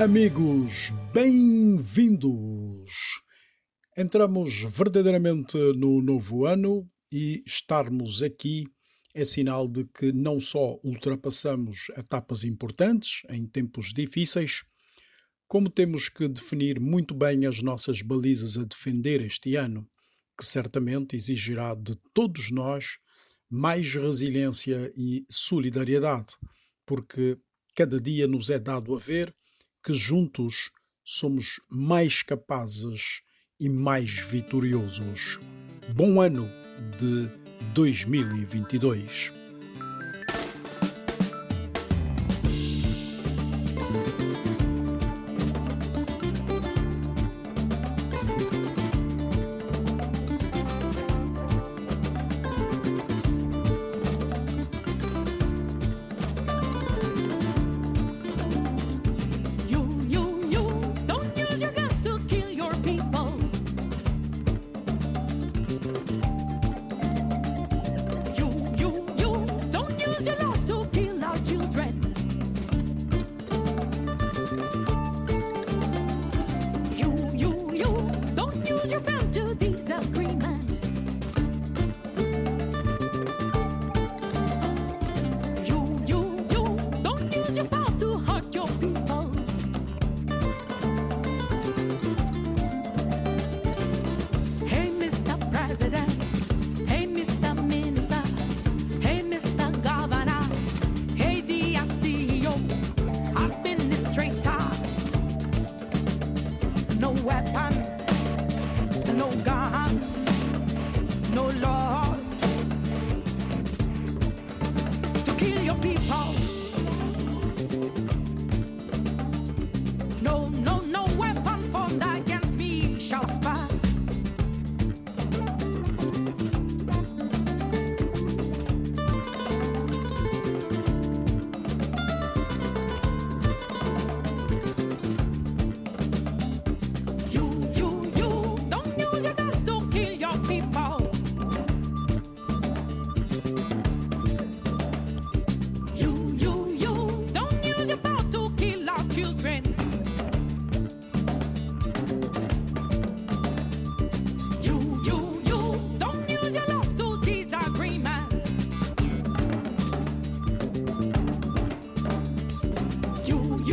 Amigos, bem-vindos! Entramos verdadeiramente no novo ano e estarmos aqui é sinal de que não só ultrapassamos etapas importantes em tempos difíceis, como temos que definir muito bem as nossas balizas a defender este ano, que certamente exigirá de todos nós mais resiliência e solidariedade, porque cada dia nos é dado a ver que juntos somos mais capazes e mais vitoriosos. Bom ano de 2022.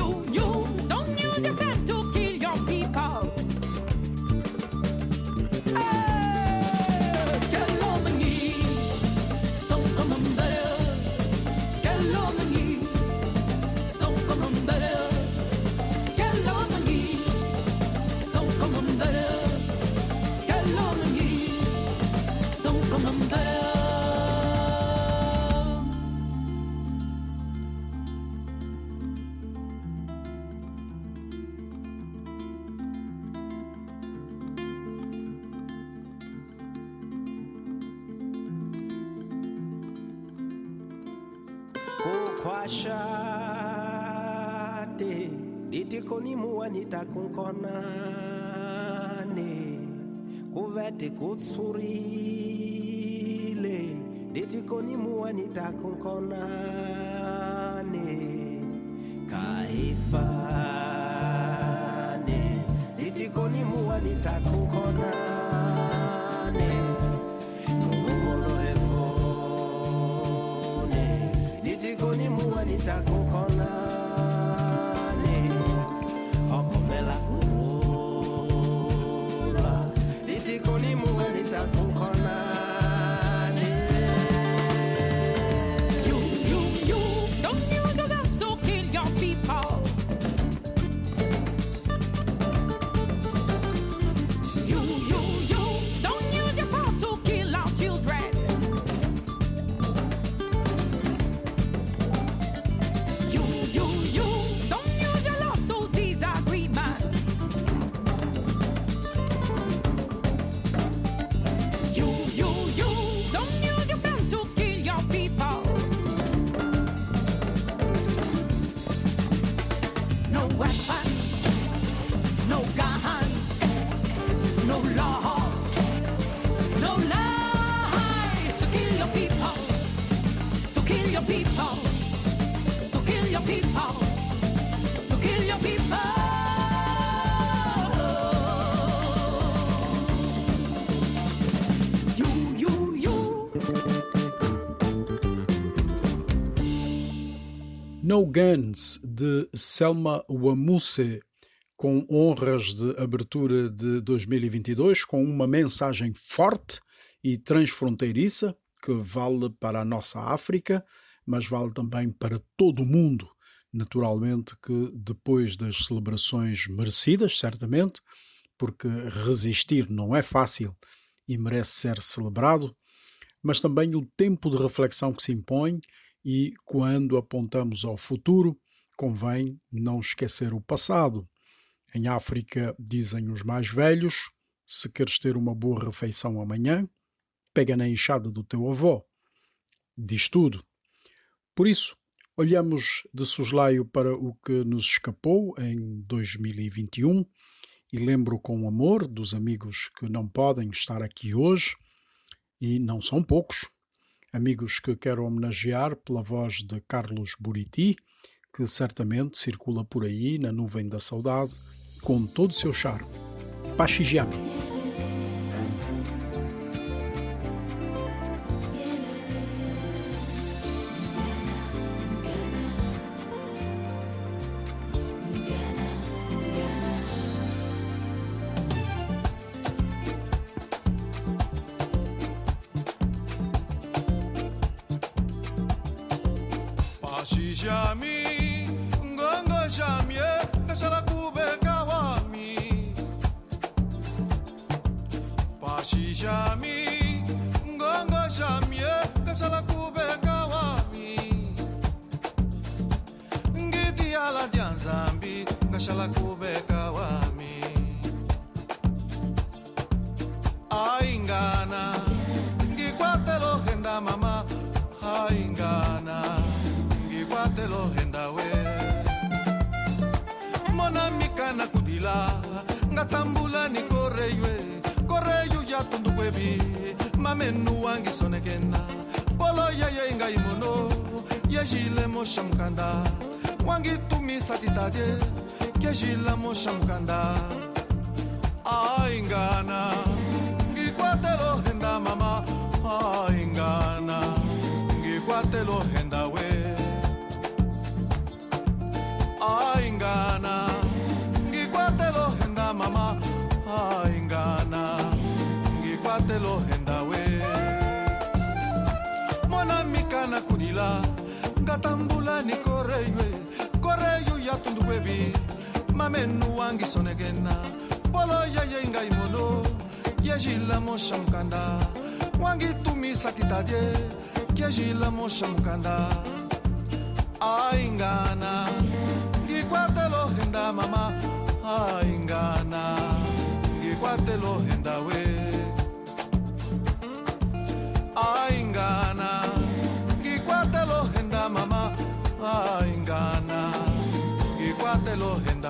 You. tikutsurile nitikonimua nitakunkonane. Kaifane nitikonimua nitaku Guns de Selma Wamuse, com honras de abertura de 2022, com uma mensagem forte e transfronteiriça que vale para a nossa África, mas vale também para todo o mundo. Naturalmente que depois das celebrações merecidas, certamente, porque resistir não é fácil e merece ser celebrado, mas também o tempo de reflexão que se impõe e quando apontamos ao futuro, convém não esquecer o passado. Em África, dizem os mais velhos, se queres ter uma boa refeição amanhã, pega na enxada do teu avô. Diz tudo. Por isso, olhamos de soslaio para o que nos escapou em 2021 e lembro com amor dos amigos que não podem estar aqui hoje, e não são poucos, amigos que quero homenagear pela voz de Carlos Buriti, que certamente circula por aí na nuvem da saudade com todo o seu charme. Pachigiami. Wangi tumisa titadye kejila moshamkanda aingana ngikwatelo henda mama. Aingana ngikwatelo henda we. Aingana ngikwatelo henda mama. Aingana ngikwatelo henda we. Mona mikana kudila ngatambula ni katundu kwebi mamenu wangi sonegena bolo yeye ngai molo yejila mosha mukanda wangi tumisa kitadie kiejila mosha mukanda aingana ngikwatelo henda mama. Aingana ngikwatelo henda we.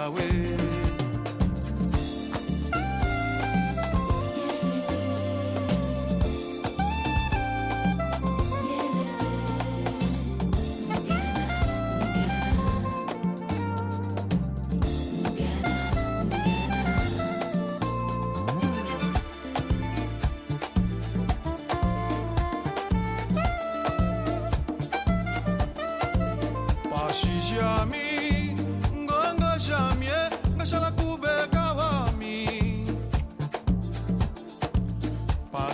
Away.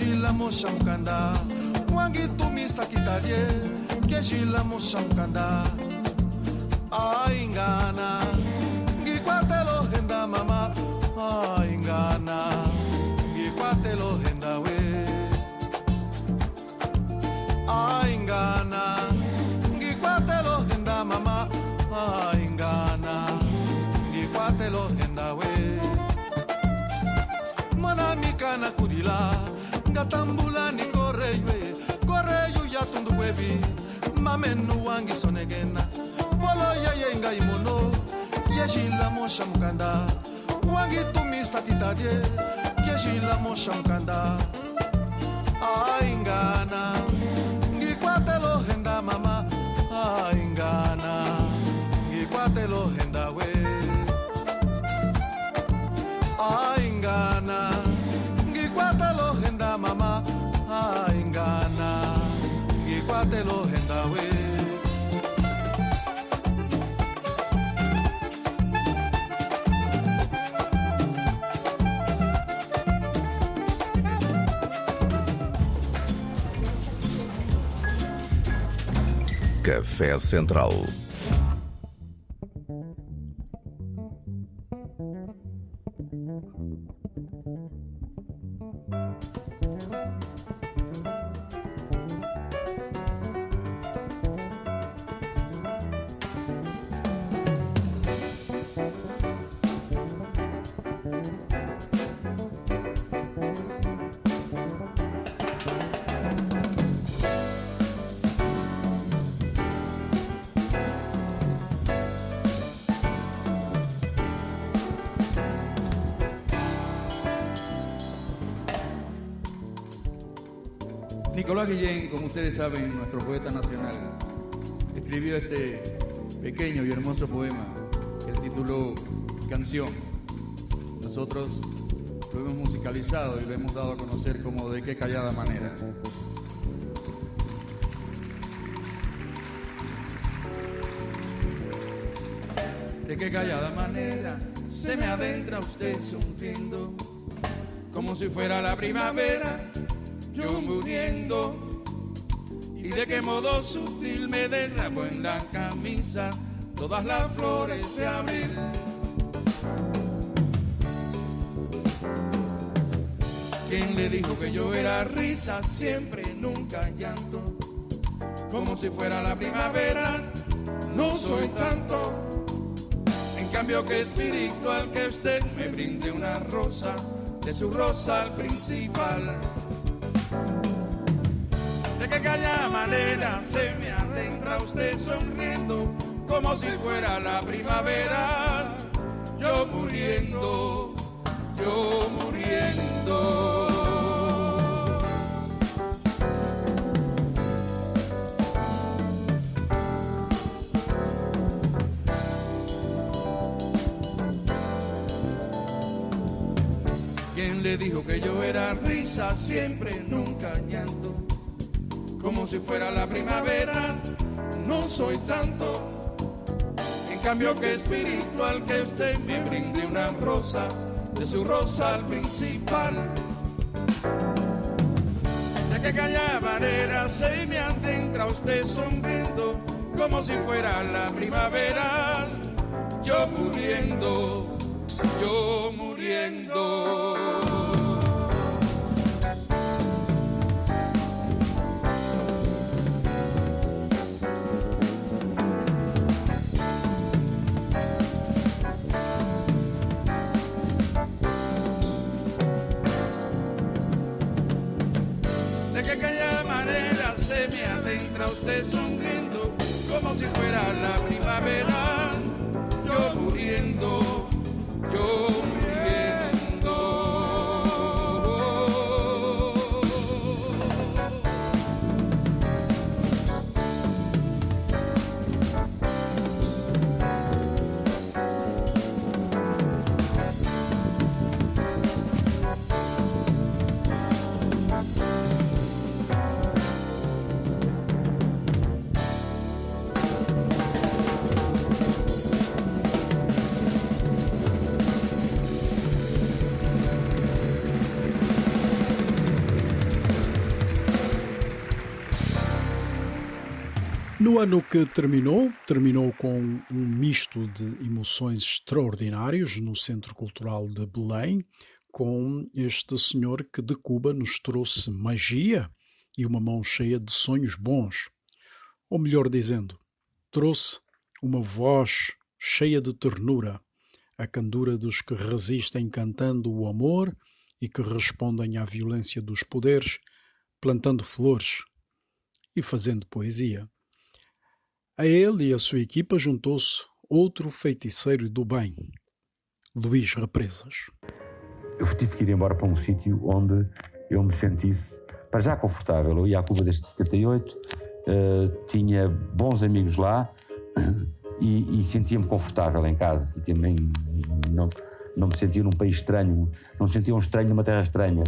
yejila moshamkanda wangi tumisa kitadye kejila moshamkanda aingana. Ngikwatelo henda mama. Aingana. Ngikwatelo henda we. Aingana. Ngikwatelo henda mama. Aingana. Ngikwatelo henda we. Mona mikana katambulani koreyo e koreyo yatundu webi mamenu wangi sonegena bolo yeye ngai mono yeshila mosha mukanda. Wangi tumisa kitadie yeshila mosha mukanda. Aingana ngikwatelo henda we Café Central. Saben, nuestro poeta nacional, escribió este pequeño y hermoso poema que tituló Canción. Nosotros lo hemos musicalizado y lo hemos dado a conocer como de qué callada manera. De qué callada manera se me adentra usted sonriendo, como si fuera la primavera, yo muriendo. Y de qué modo sutil me derramo en la camisa todas las flores de abril. ¿Quién le dijo que yo era risa siempre, nunca llanto? Como si fuera la primavera, no soy tanto. En cambio que espiritual que usted me brinde una rosa de su rosa al principal. Calla manera se me adentra usted sonriendo como si fuera la primavera. Yo muriendo, yo muriendo. ¿Quién le dijo que yo era risa siempre, nunca llanto? Como si fuera la primavera, no soy tanto. En cambio que espiritual que usted me brinde una rosa, de su rosa al principal. De que calla manera se me adentra usted sonriendo, como si fuera la primavera. Yo muriendo, yo muriendo. Sonriendo como si fuera la primavera. No ano que terminou, terminou com um misto de emoções extraordinários no Centro Cultural de Belém, com este senhor que de Cuba nos trouxe magia e uma mão cheia de sonhos bons. Ou melhor dizendo, trouxe uma voz cheia de ternura, a candura dos que resistem cantando o amor e que respondem à violência dos poderes, plantando flores e fazendo poesia. A ele e a sua equipa juntou-se outro feiticeiro do bem, Luís Represas. Eu tive que ir embora para um sítio onde eu me sentisse, para já confortável. Eu ia à Cuba desde 78, uh, tinha bons amigos lá e, e sentia-me confortável em casa, sentia-me não, não me sentia num país estranho, não me sentia um estranho numa terra estranha.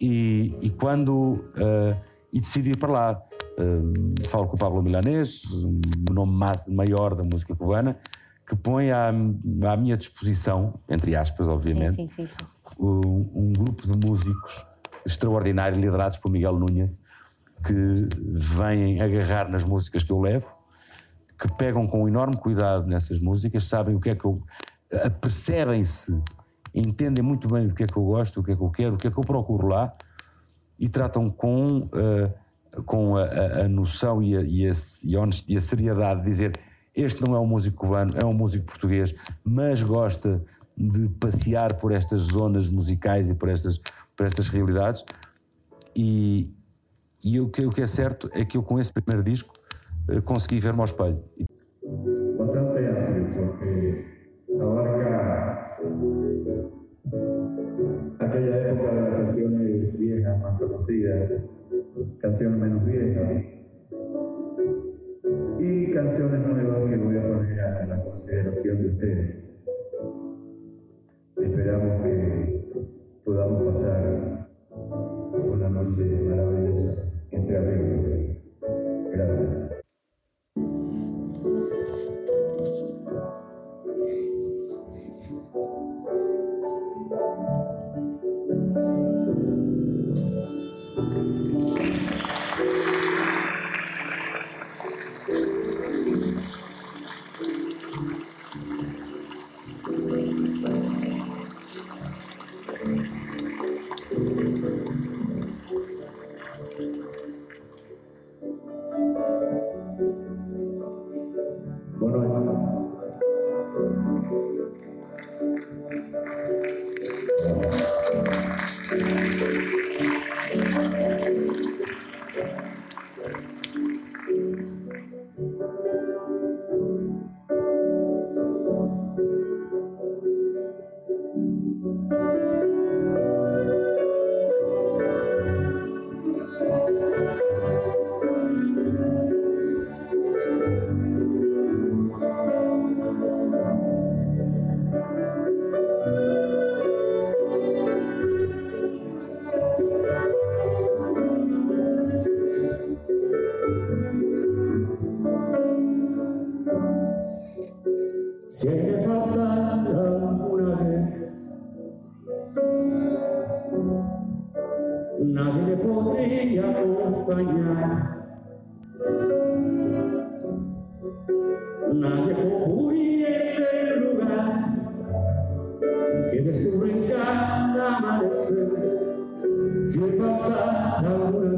E, e quando. Uh, e decidi ir para lá. Uh, falo com o Pablo Milanês, um nome mais, maior da música cubana, que põe à, à minha disposição, entre aspas, obviamente, Sim, sim, sim. sim. um, um grupo de músicos extraordinários, liderados por Miguel Núñez, que vêm agarrar nas músicas que eu levo, que pegam com enorme cuidado nessas músicas, sabem o que é que eu. apercebem-se, entendem muito bem o que é que eu gosto, o que é que eu quero, o que é que eu procuro lá e tratam com, uh, com a, a, a noção e a, e, a, e, a honest, e a seriedade de dizer este não é um músico cubano, é um músico português, mas gosta de passear por estas zonas musicais e por estas, por estas realidades. E, e o, que, o que é certo é que eu, com esse primeiro disco, uh, consegui ver-me ao espelho. Bastante amplio, porque abarca aquella época canciones viejas más conocidas, canciones menos viejas y canciones nuevas que voy a poner a la consideración de ustedes. Esperamos que podamos pasar una noche maravillosa entre amigos. Gracias. Si me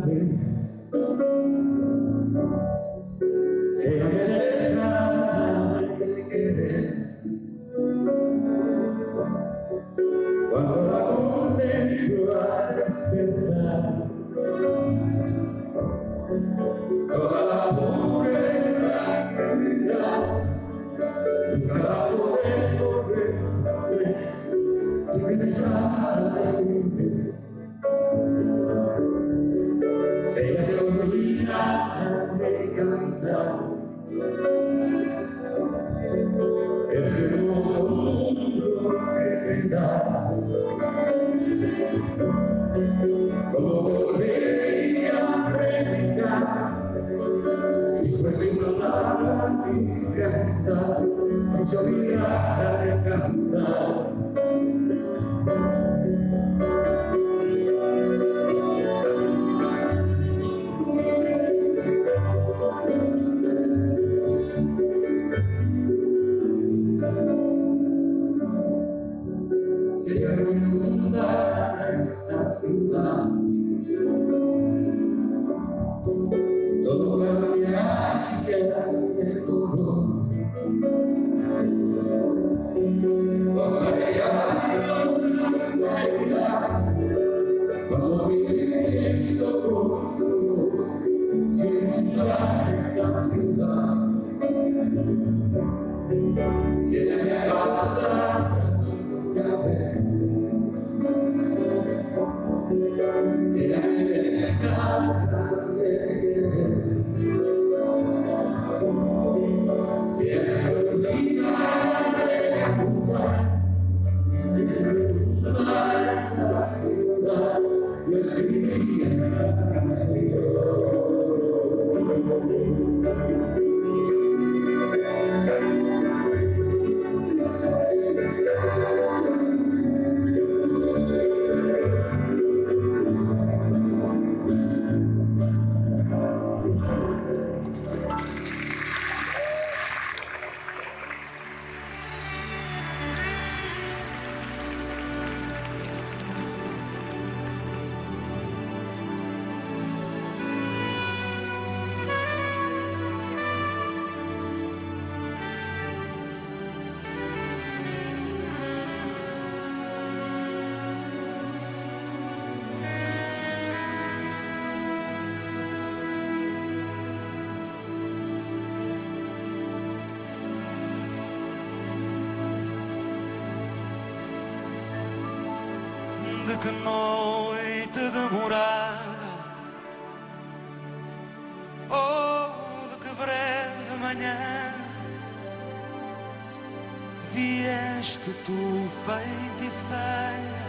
vieste tu feiticeira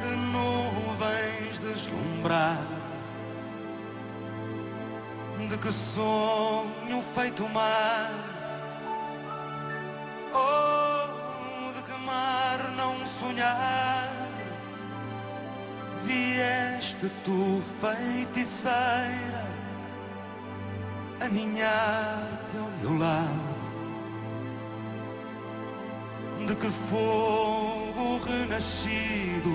de nuvens deslumbrar de que sonho feito mar. Oh, de que mar não sonhar. Vieste tu, feiticeira Aninhar-te ao meu lado De que fogo renascido.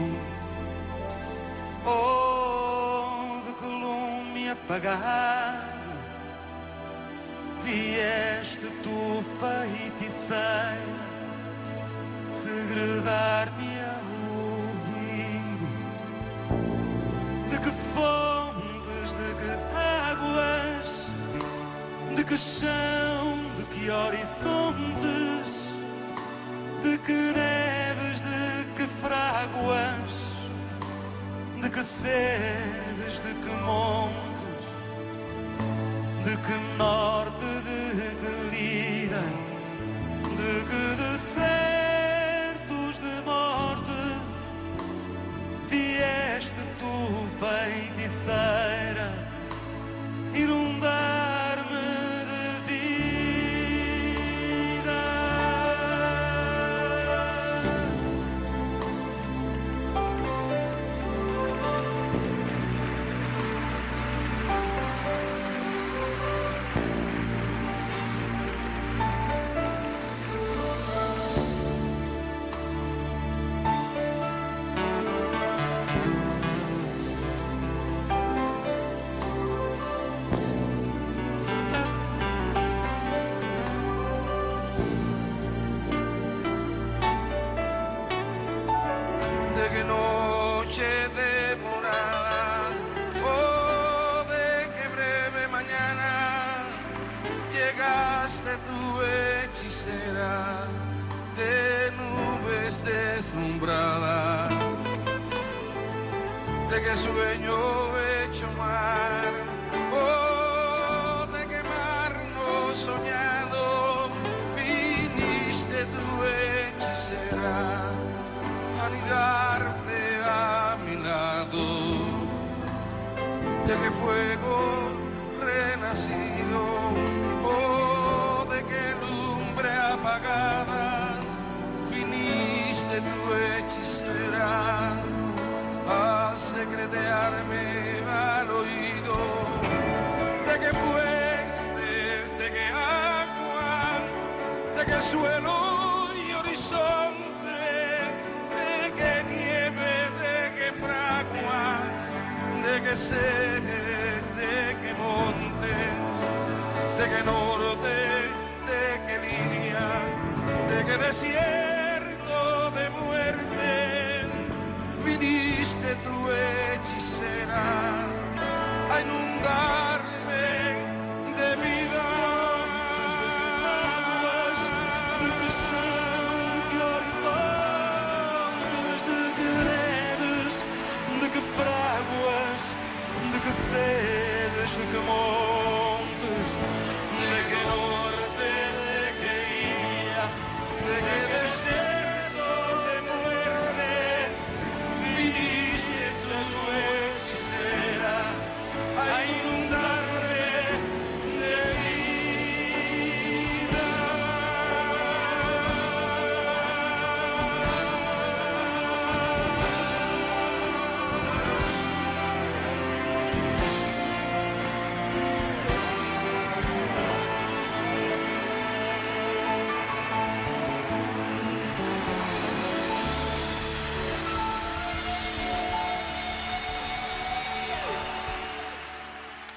Oh, de que lume apagado. Vieste tu, feiticeira, segredar-me ao ouvido. De que fontes, de que águas, de que chão, de que horizontes, de que neves, de que fráguas, de que sedes, de que montes de que norte, de que lira, de que desertos de que norte, de que línea, de que desierto de muerte, viniste tu hechicera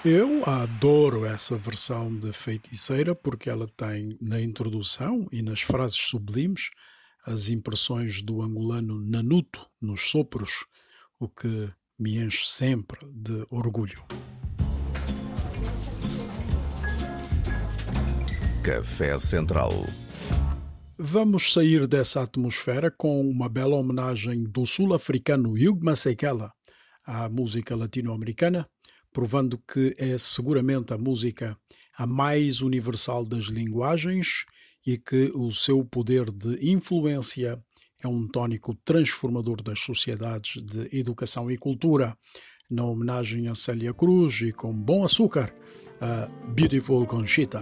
Eu adoro essa versão de Feiticeira porque ela tem na introdução e nas frases sublimes as impressões do angolano Nanuto nos sopros, o que me enche sempre de orgulho. Café Central. Vamos sair dessa atmosfera com uma bela homenagem do sul-africano Hugh Masekela à música latino-americana, provando que é seguramente a música a mais universal das linguagens e que o seu poder de influência é um tónico transformador das sociedades de educação e cultura. Na homenagem a Célia Cruz e com bom açúcar, a Beautiful Conchita.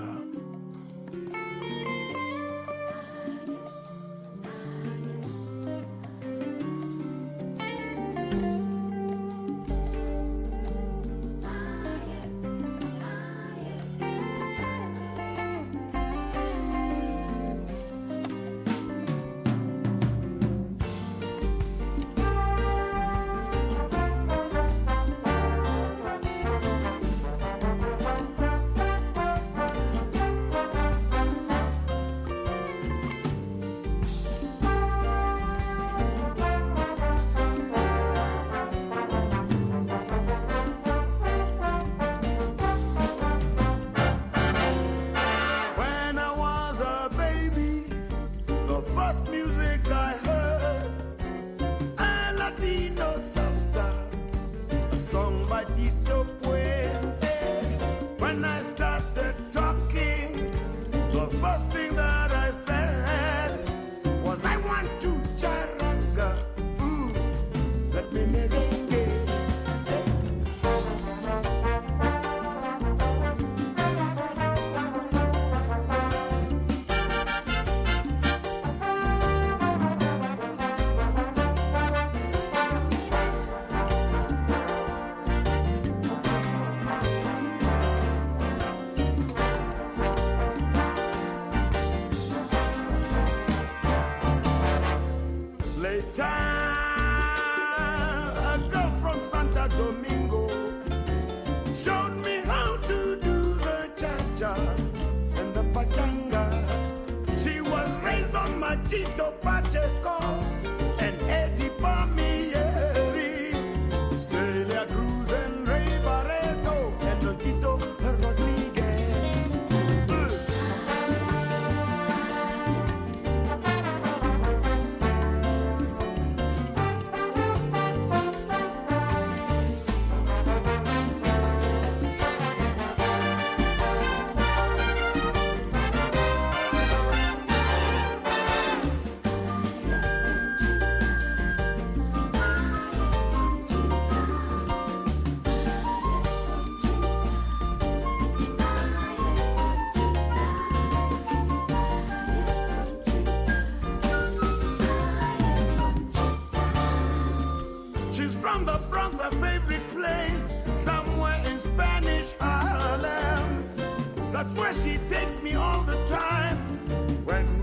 Takes me all the time. When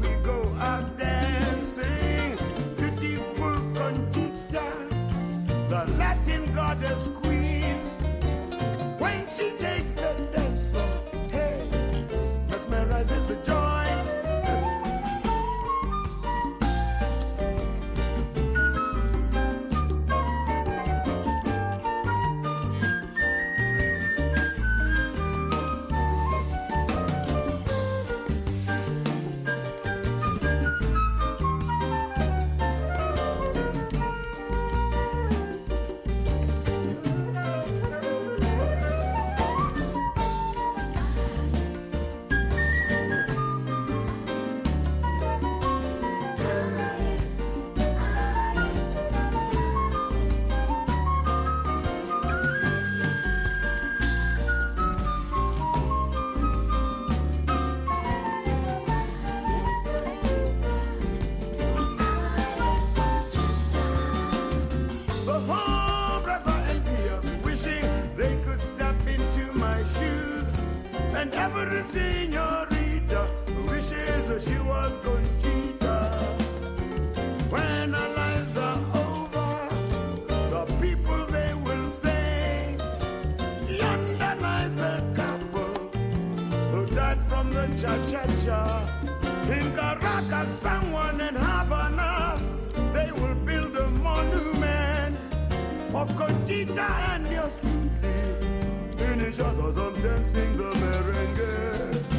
Conchita and yours truly. In each other's arms, dancing the merengue.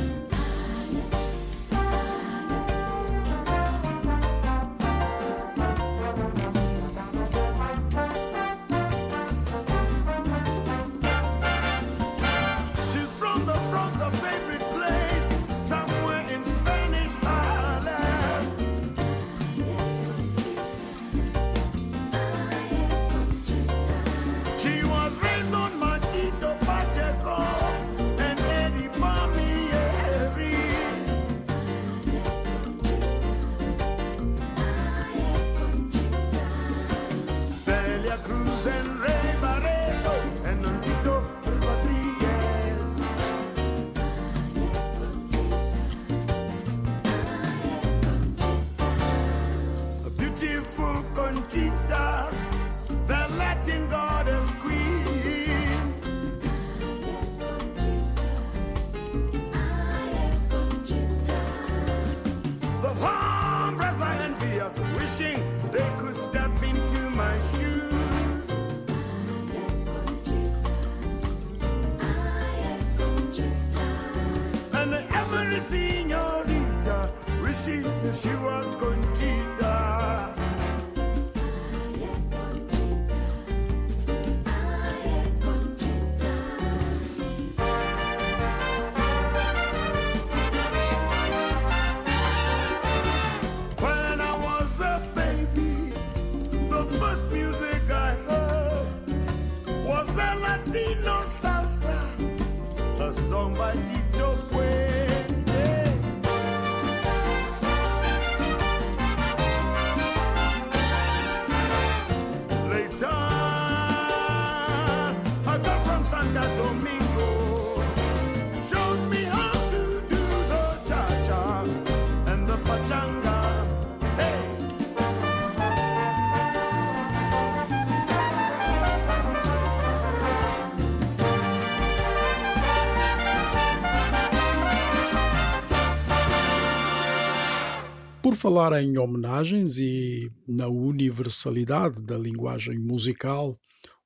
She was falar em homenagens e na universalidade da linguagem musical,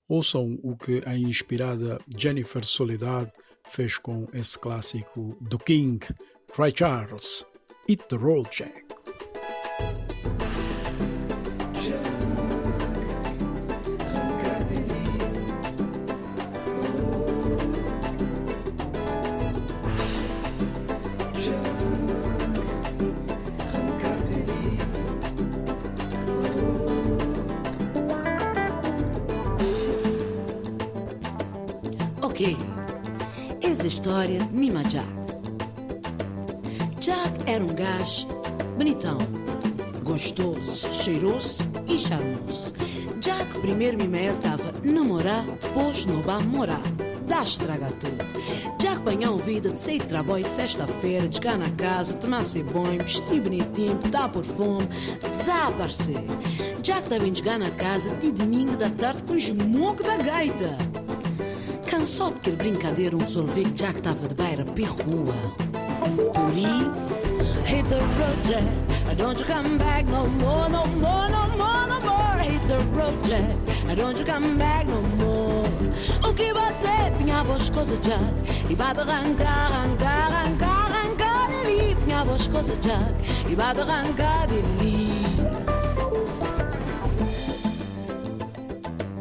ouçam o que a inspirada Jennifer Soledad fez com esse clássico do King, Ray Charles, Hit the Road Jack. História de Mima Jack. Jack era um gajo bonitão, gostoso, cheiroso e charmoso. Jack primeiro Mima ele estava namorar, depois não vai morar. Dá estraga tudo. Jack banhou vida de sair de trabalho sexta-feira, chegar na casa, tomar seu banho, vestir bonitinho, botar perfume, desaparecer. Jack também chegar na casa de domingo da tarde com esmogo da gaita. Cansou de que brincadeira, um resolveu que Jack estava de beira para rua. Por isso, hit the road, Jack. Don't you come back no more, no more, no more, no more. Hit the road, Jack. Don't you come back no more. O que dizer? Pinhava as coisas, Jack. E vai de arrancar, arrancar, arrancar, arrancar dali. Pinhava as coisas, Jack. E vai de arrancar.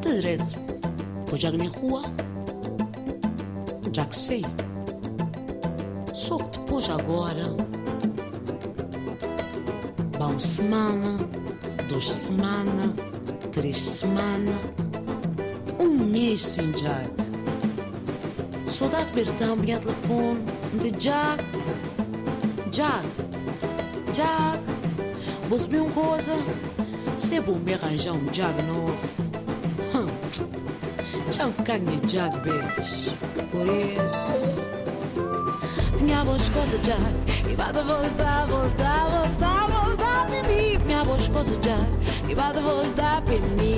De direito. Pois Jack na rua. Já que sei. Só que depois agora. Uma semana, duas semanas, três semanas, um mês sem Jack. Soldado Bertão vinha ao telefone de Jack. Jack, Jack, você viu uma coisa? Se bom me arranjar um Jack novo. σαν φκάγνει τζακ μπιτς Μπορείς Μια βοσκόζα τζακ Mi vado volta, volta, volta, volta per me Μια βοσκόζα τζακ Mi vado volta per me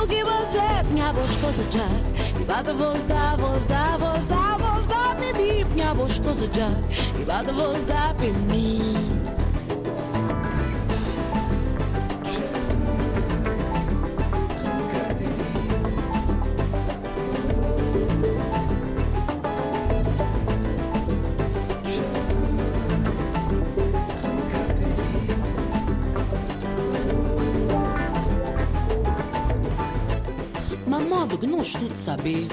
Ο κυβαντζέ Μια βοσκόζα τζακ Mi vado volta, volta, volta, volta per me Μια βοσκόζα τζακ Mi vado volta per me saber,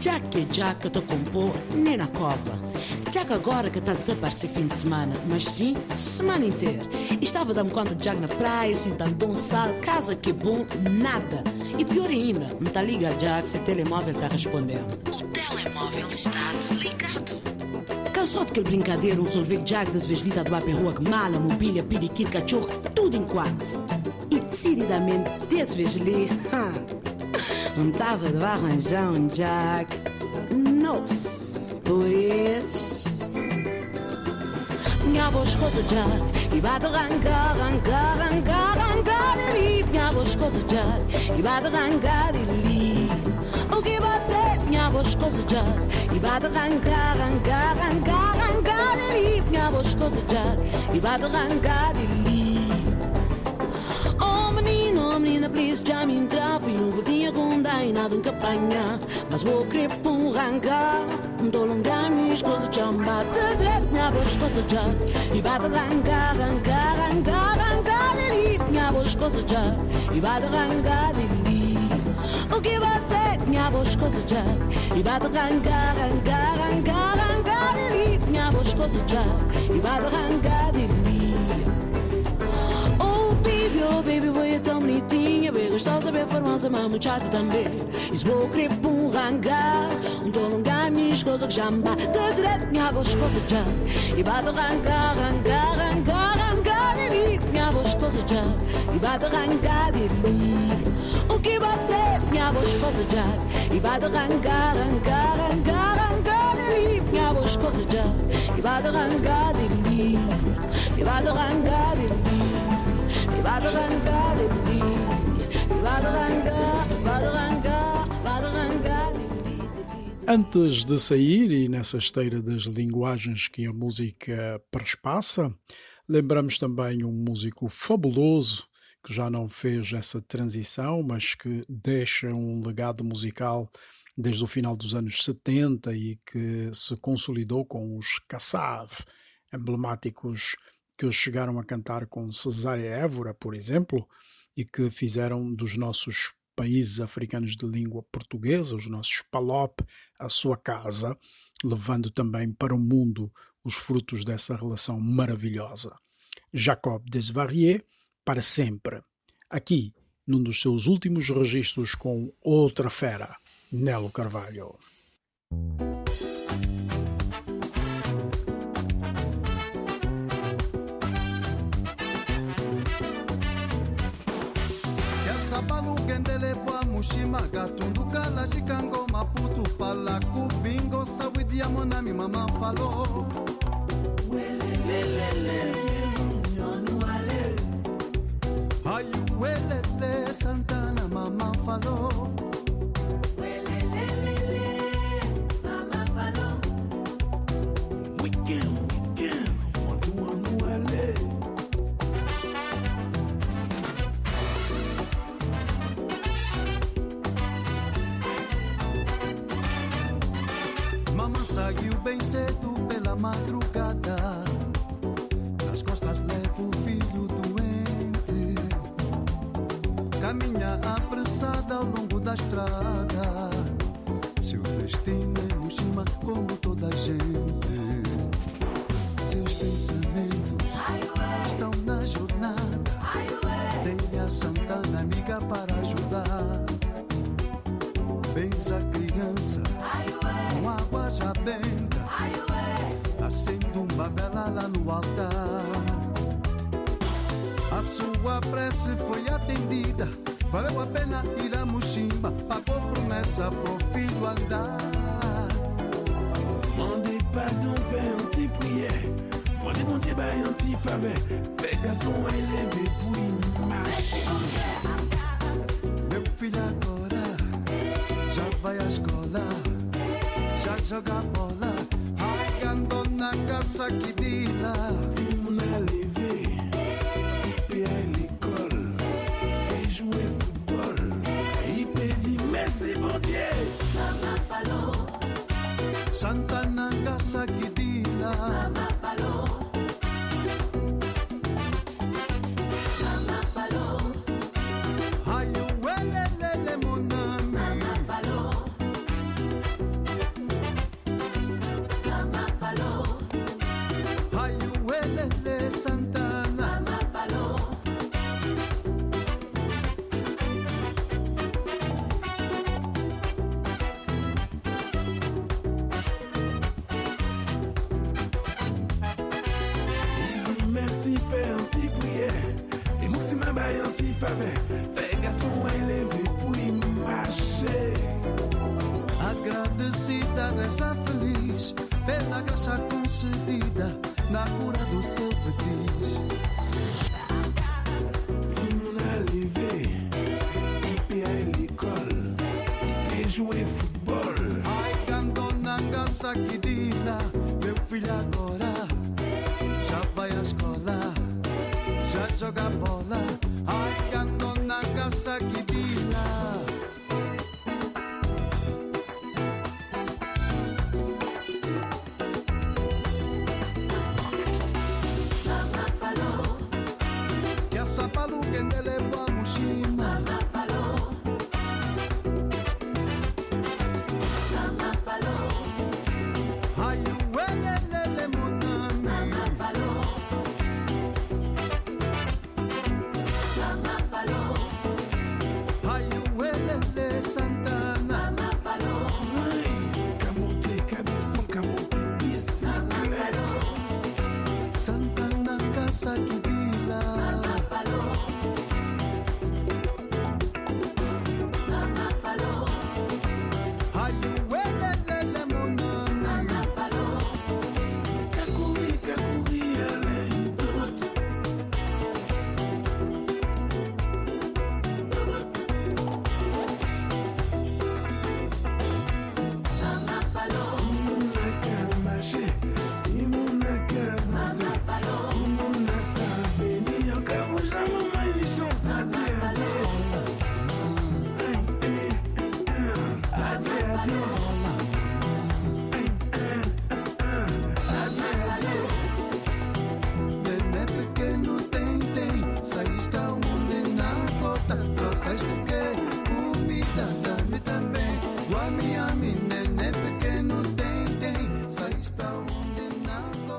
já que já que te compor nem na cova. Já que agora que está a desaparecer fim de semana, mas sim, semana inteira. Estava dando conta de Jack na praia, assim, tanto um sal, casa que bom, nada. E pior ainda, me tá ligado Jack, se o telemóvel está respondendo. O telemóvel está desligado. Cansou daquele brincadeira, resolver que Jack das vezes dita do para rua que mala, mobília, periquito, cachorro, tudo enquanto. E decididamente, desse vez ali, não estava de arranjar um Jack novo. Por isso, minha voz coisa já, e vai de arrancar, arrancar, arrancar, arrancar ali. Minha voz coisa já, e vai de arrancar ali. O que vai ter, minha voz coisa já, e vai de arrancar, arrancar, arrancar, arrancar ali. Minha voz coisa já, e vai de arrancar ali. Oh menino, oh menina, please já me entrar Fui um voltinho com nada um capanha Mas vou querer por um rangar Não tô longa, minhas coisas já me bate Direto, minha boas coisas já E vai de rangar, rangar, rangar, rangar ali Minha boas coisas já E vai de rangar ali O que vai ter, minha boas coisas já E vai de rangar, rangar, rangar, rangar ali Minha boas coisas já E vai de rangar ali Oh baby, oh baby, boy, é tão bonitinha Bem gostosa, bem formosa, muito chata também E querer por um rangar Um tô longa, minhas coisas que já me bate Direto, minha voz, coisa já E de rangar, rangar, rangar, rangar ali Minha voz, coisa já E de rangar ali O que bater, minha voz, coisa já E de rangar, rangar, rangar, rangar ali Minha voz, coisa já E de rangar ali E de rangar ali E de rangar ali Antes de sair, e nessa esteira das linguagens que a música perspassa, lembramos também um músico fabuloso que já não fez essa transição, mas que deixa um legado musical desde o final dos anos 70 e que se consolidou com os Kassav, emblemáticos que chegaram a cantar com Cesária Évora, por exemplo, e que fizeram dos nossos países africanos de língua portuguesa, os nossos PALOP, a sua casa, levando também para o mundo os frutos dessa relação maravilhosa. Jacob Desvarieux, para sempre. Aqui, num dos seus últimos registros com outra fera, Nelo Carvalho. Chicago, Maputo, Palaku, Bingo, Sawidia, mon ami, Maman Falo. Ayuelele, Santana, mama Falo. Bem cedo pela madrugada. Nas costas leva o filho doente. Caminha apressada ao longo da estrada. Seu destino é Mushima como toda altar A sua prece foi atendida Valeu a pena ir a Mushimba Pagou promessa pro filho andar Mandez pardon, fais un petit prière. Mandez mon ben, un petit faveur. Fais garçon élevé pour une marche. Meu filho agora já vai à escola Já joga bola Voilà ça qui dit là. Si mon a levé, puis à l'école, et jouer football. Il peut dit merci mon Dieu. Mama Palo. Santa Nanga ça qui dit là. Já joga bola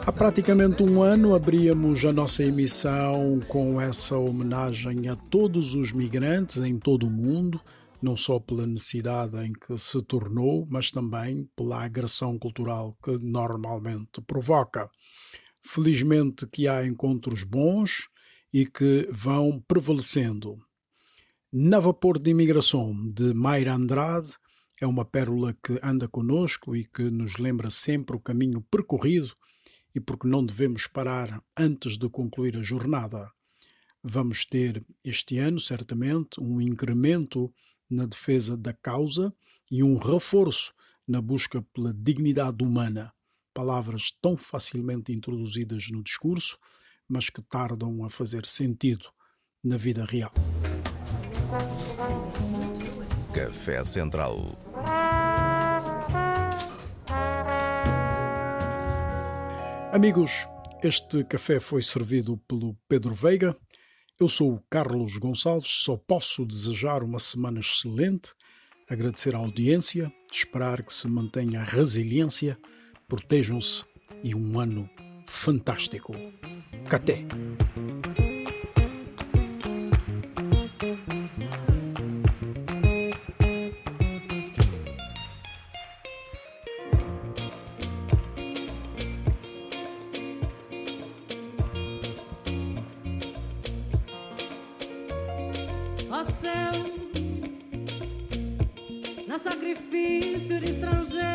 Há praticamente um ano abríamos a nossa emissão com essa homenagem a todos os migrantes em todo o mundo, não só pela necessidade em que se tornou, mas também pela agressão cultural que normalmente provoca. Felizmente que há encontros bons e que vão prevalecendo. Na Vapor de Imigração, de Mayra Andrade, é uma pérola que anda conosco e que nos lembra sempre o caminho percorrido e porque não devemos parar antes de concluir a jornada. Vamos ter este ano, certamente, um incremento na defesa da causa e um reforço na busca pela dignidade humana. Palavras tão facilmente introduzidas no discurso, mas que tardam a fazer sentido na vida real. Café Central. Amigos, este café foi servido pelo Pedro Veiga. Eu sou o Carlos Gonçalves, só posso desejar uma semana excelente, agradecer a audiência, esperar que se mantenha a resiliência, protejam-se e um ano fantástico. Até! Céu, na sacrifício de estrangeiro,